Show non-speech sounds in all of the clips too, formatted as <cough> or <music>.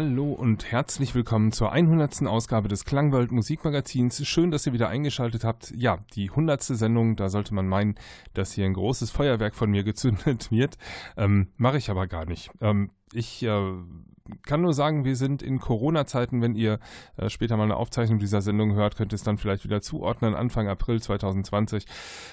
Hallo und herzlich willkommen zur 100. Ausgabe des Klangwald Musikmagazins. Schön, dass ihr wieder eingeschaltet habt. Ja, die 100. Sendung, da sollte man meinen, dass hier ein großes Feuerwerk von mir gezündet <laughs> wird. Ähm, Mache ich aber gar nicht. Ähm, ich äh, kann nur sagen, wir sind in Corona-Zeiten. Wenn ihr äh, später mal eine Aufzeichnung dieser Sendung hört, könnt ihr es dann vielleicht wieder zuordnen. Anfang April 2020.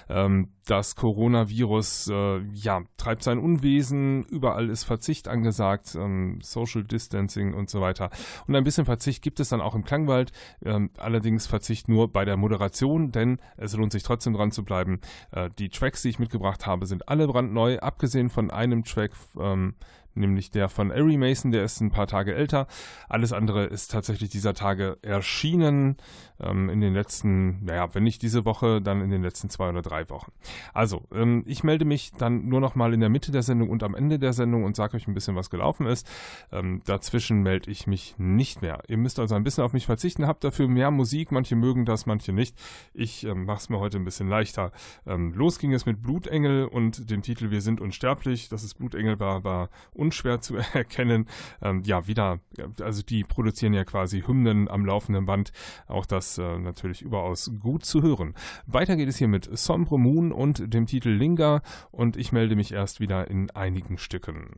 Ähm, das Coronavirus äh, ja, treibt sein Unwesen. Überall ist Verzicht angesagt, ähm, Social Distancing und so weiter. Und ein bisschen Verzicht gibt es dann auch im Klangwald. Ähm, allerdings Verzicht nur bei der Moderation, denn es lohnt sich trotzdem dran zu bleiben. Äh, die Tracks, die ich mitgebracht habe, sind alle brandneu, abgesehen von einem Track ähm, nämlich der von Ari Mason, der ist ein paar Tage älter. Alles andere ist tatsächlich dieser Tage erschienen ähm, in den letzten, naja, wenn nicht diese Woche, dann in den letzten zwei oder drei Wochen. Also, ähm, ich melde mich dann nur noch mal in der Mitte der Sendung und am Ende der Sendung und sage euch ein bisschen, was gelaufen ist. Ähm, dazwischen melde ich mich nicht mehr. Ihr müsst also ein bisschen auf mich verzichten, habt dafür mehr Musik. Manche mögen das, manche nicht. Ich ähm, mache es mir heute ein bisschen leichter. Ähm, los ging es mit Blutengel und dem Titel Wir sind unsterblich. Dass es Blutengel war, war unschwer zu <laughs> erkennen. Ähm, ja, wieder, also die produzieren ja quasi Hymnen am laufenden Band. Auch das äh, natürlich überaus gut zu hören. Weiter geht es hier mit Sombre Moon und dem Titel Linga und ich melde mich erst wieder in einigen Stücken.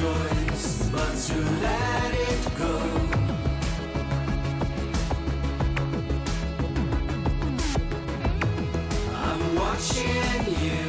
choice but to let it go. I'm watching you.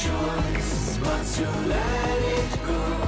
choice but to let it go.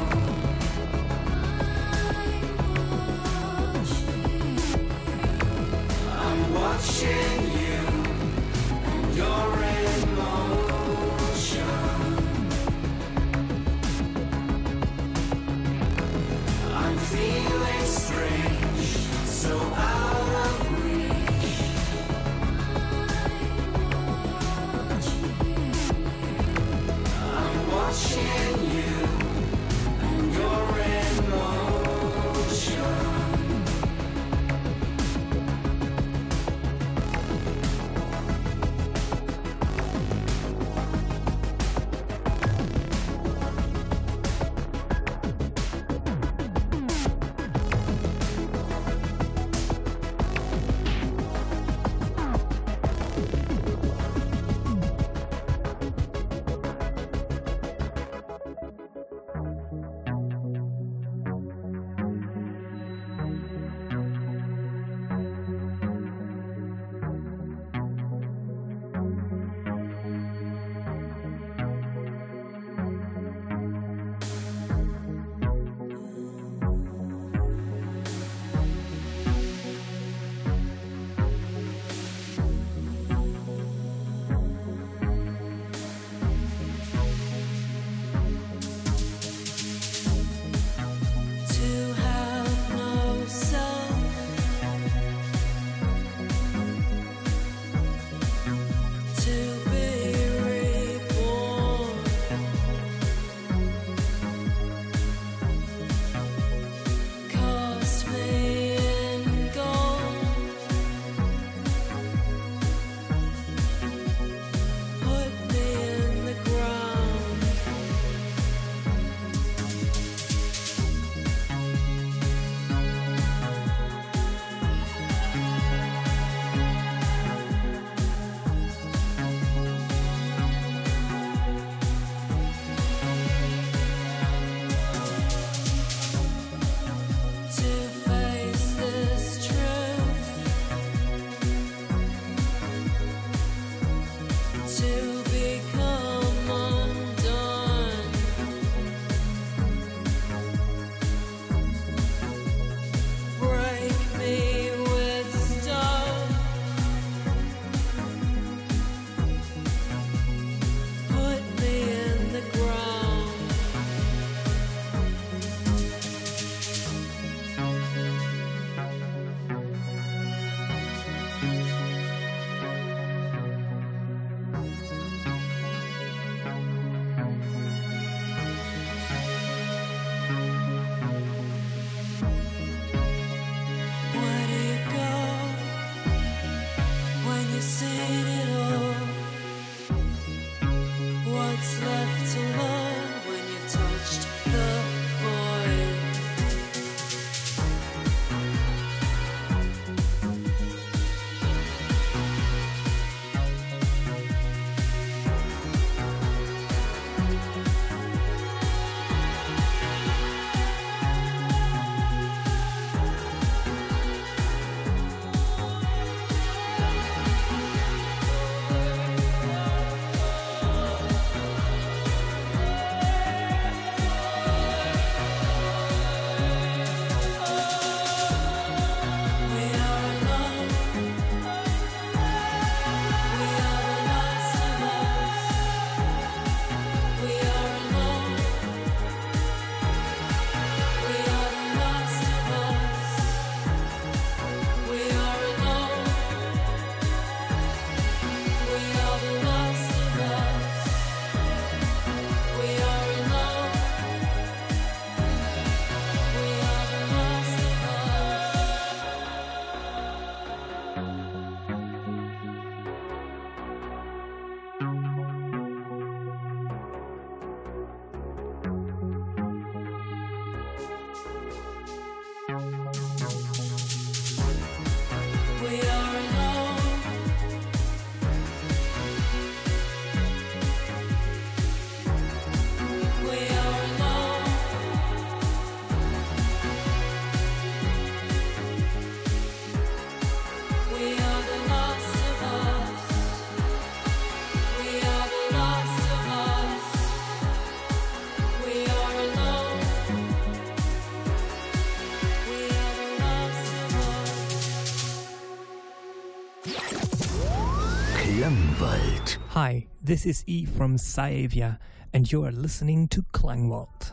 This is E from Saevia, and you are listening to Klangwald.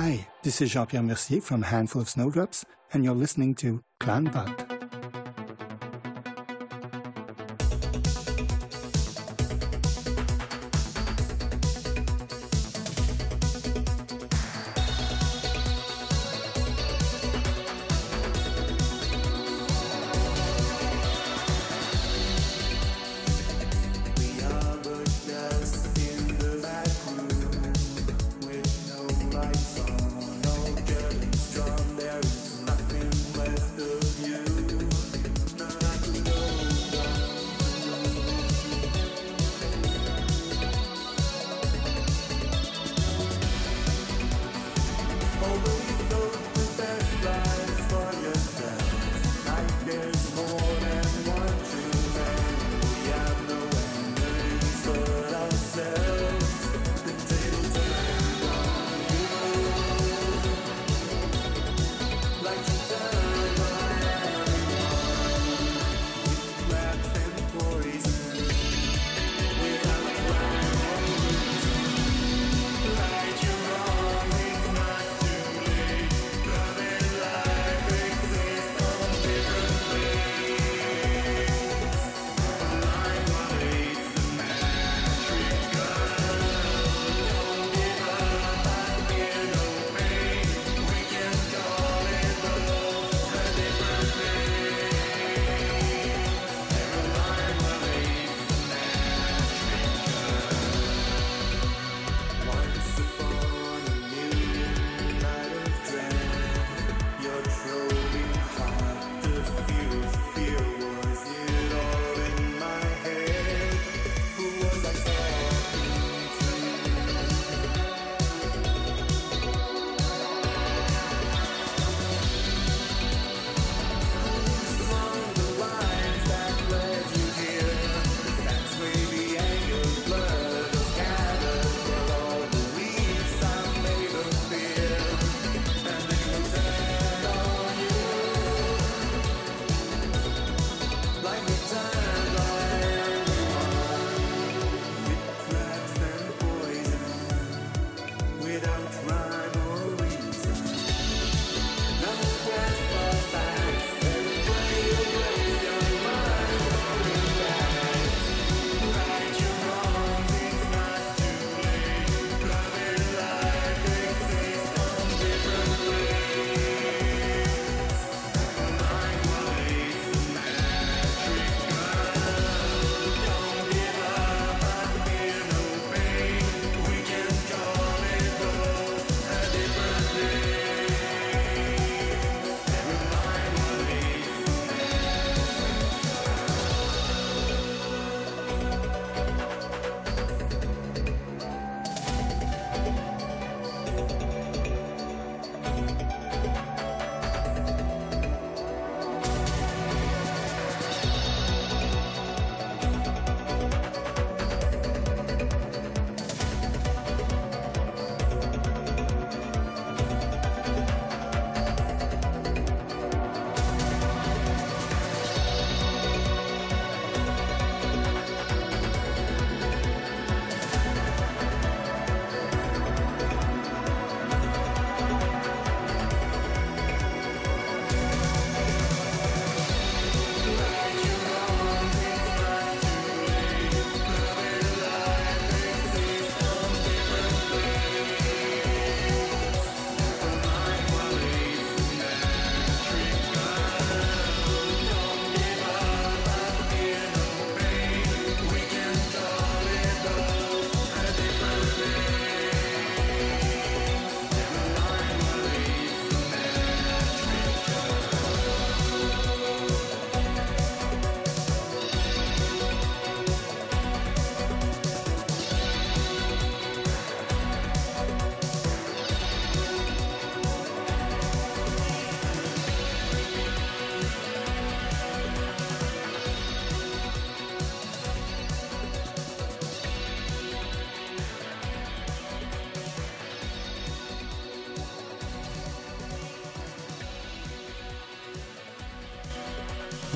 Hi, this is Jean-Pierre Mercier from Handful of Snowdrops, and you're listening to Clan Klangwald.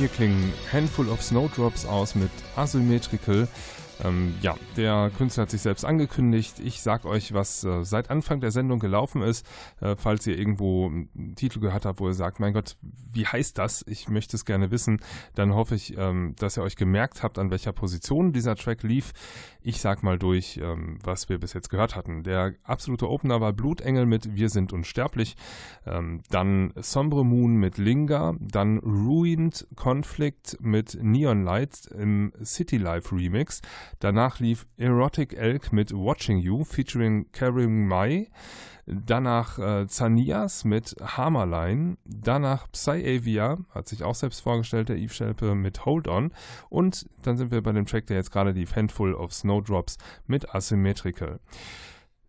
Hier klingen Handful of Snowdrops aus mit Asymmetrical. Ähm, ja, der Künstler hat sich selbst angekündigt. Ich sag euch, was äh, seit Anfang der Sendung gelaufen ist. Äh, falls ihr irgendwo einen Titel gehört habt, wo ihr sagt, mein Gott, wie heißt das? Ich möchte es gerne wissen. Dann hoffe ich, ähm, dass ihr euch gemerkt habt, an welcher Position dieser Track lief. Ich sag mal durch, ähm, was wir bis jetzt gehört hatten. Der absolute Opener war Blutengel mit Wir sind unsterblich. Ähm, dann Sombre Moon mit Linga. Dann Ruined Conflict mit Neon Lights im City Life Remix. Danach lief Erotic Elk mit Watching You featuring Karim Mai. Danach äh, Zanias mit Hammerline. Danach Psyavia, hat sich auch selbst vorgestellt, der Eve Schelpe mit Hold On. Und dann sind wir bei dem Track, der jetzt gerade lief, Handful of Snowdrops mit Asymmetrical.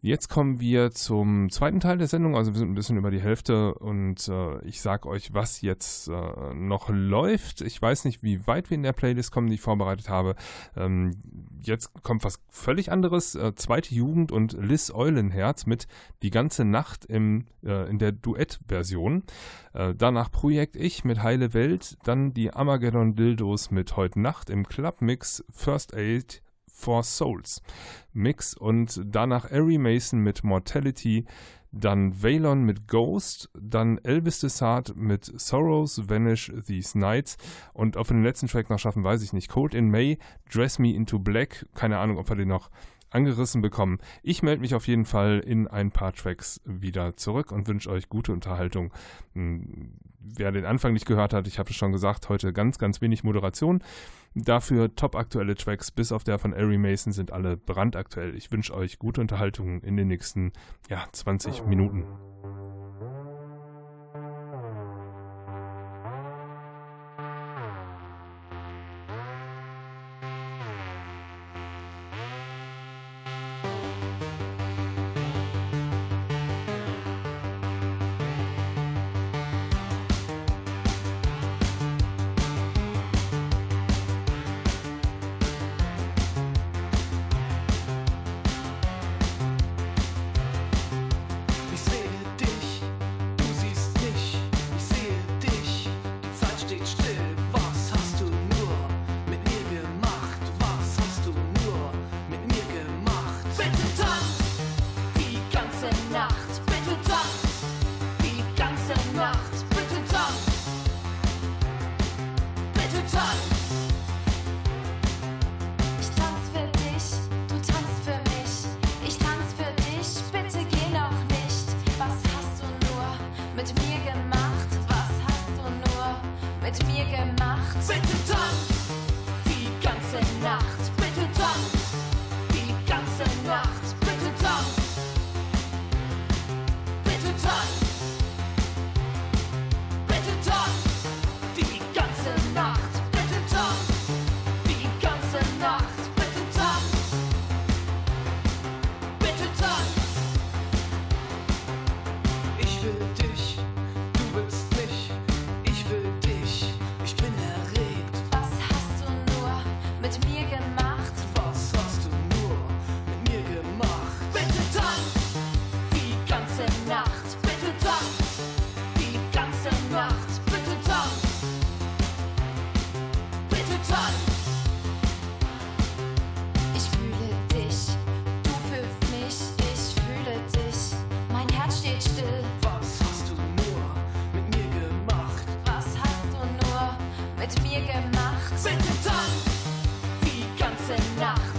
Jetzt kommen wir zum zweiten Teil der Sendung, also wir sind ein bisschen über die Hälfte und äh, ich sage euch, was jetzt äh, noch läuft. Ich weiß nicht, wie weit wir in der Playlist kommen, die ich vorbereitet habe. Ähm, jetzt kommt was völlig anderes. Äh, zweite Jugend und Liz Eulenherz mit Die ganze Nacht im, äh, in der Duettversion. Äh, danach Projekt Ich mit Heile Welt. Dann die Armageddon Dildos mit Heute Nacht im Clubmix First Aid for Souls Mix und danach Ari Mason mit Mortality, dann Valon mit Ghost, dann Elvis Desart mit Sorrows Vanish These Nights und ob wir den letzten Track noch schaffen, weiß ich nicht. Cold in May, Dress Me Into Black, keine Ahnung, ob wir den noch angerissen bekommen. Ich melde mich auf jeden Fall in ein paar Tracks wieder zurück und wünsche euch gute Unterhaltung. Hm, wer den Anfang nicht gehört hat, ich habe es schon gesagt, heute ganz, ganz wenig Moderation. Dafür top aktuelle Tracks, bis auf der von Ari Mason, sind alle brandaktuell. Ich wünsche euch gute Unterhaltung in den nächsten ja, 20 Minuten. Ganze Nacht.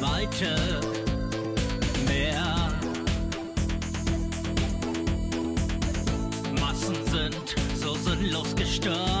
Heute mehr. Massen sind so sinnlos gestorben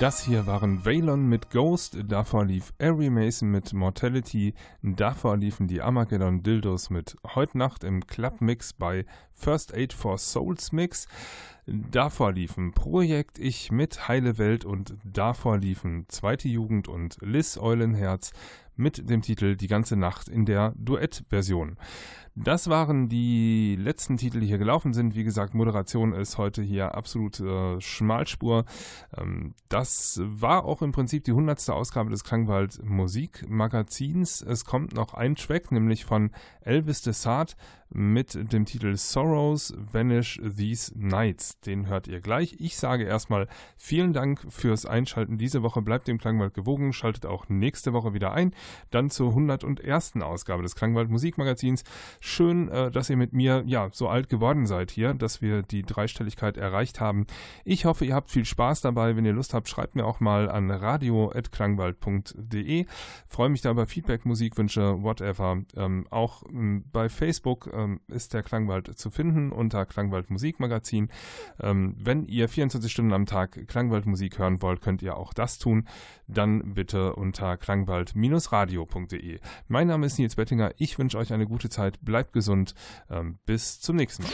Das hier waren Valon mit Ghost, davor lief Ari Mason mit Mortality, davor liefen die Armageddon Dildos mit Heut Nacht im Club Mix bei First Aid for Souls Mix, davor liefen Projekt Ich mit Heile Welt und davor liefen Zweite Jugend und Liz Eulenherz mit dem Titel Die ganze Nacht in der Duettversion. Das waren die letzten Titel, die hier gelaufen sind. Wie gesagt, Moderation ist heute hier absolut äh, Schmalspur. Ähm, das war auch im Prinzip die hundertste Ausgabe des Klangwald Musikmagazins. Es kommt noch ein Track, nämlich von Elvis Desart mit dem Titel Sorrows Vanish These Nights. Den hört ihr gleich. Ich sage erstmal vielen Dank fürs Einschalten diese Woche. Bleibt dem Klangwald gewogen. Schaltet auch nächste Woche wieder ein. Dann zur 101. Ausgabe des Klangwald Musikmagazins. Schön, äh, dass ihr mit mir ja so alt geworden seid hier, dass wir die Dreistelligkeit erreicht haben. Ich hoffe, ihr habt viel Spaß dabei. Wenn ihr Lust habt, schreibt mir auch mal an radio.klangwald.de. Freue mich da über Feedback, Musikwünsche, whatever. Ähm, auch bei Facebook ähm, ist der Klangwald zu finden unter Klangwald Musikmagazin. Ähm, wenn ihr 24 Stunden am Tag Klangwald Musik hören wollt, könnt ihr auch das tun. Dann bitte unter klangwald-radio.de. Mein Name ist Nils Bettinger. Ich wünsche euch eine gute Zeit. Bleibt gesund. Ähm, bis zum nächsten Mal.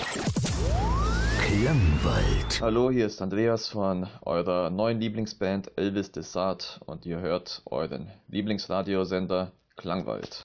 Klangwald. Hallo, hier ist Andreas von eurer neuen Lieblingsband Elvis Desart und ihr hört euren Lieblingsradiosender Klangwald.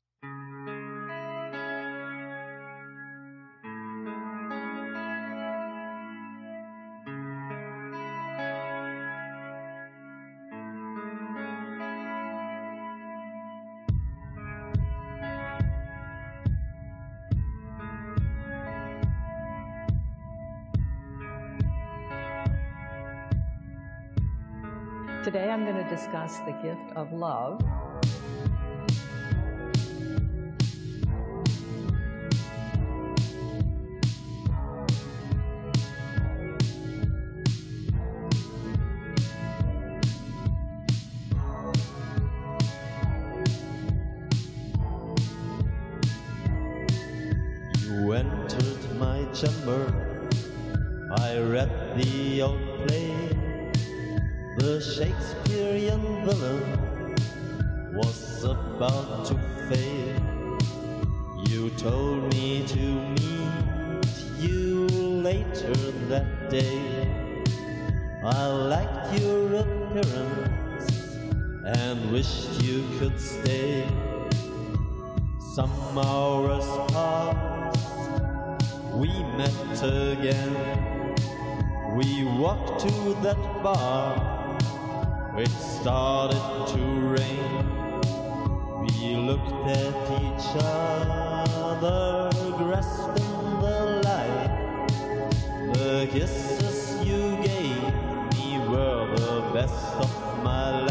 to discuss the gift of love. It started to rain. We looked at each other, grasping the light. The kisses you gave me were the best of my life.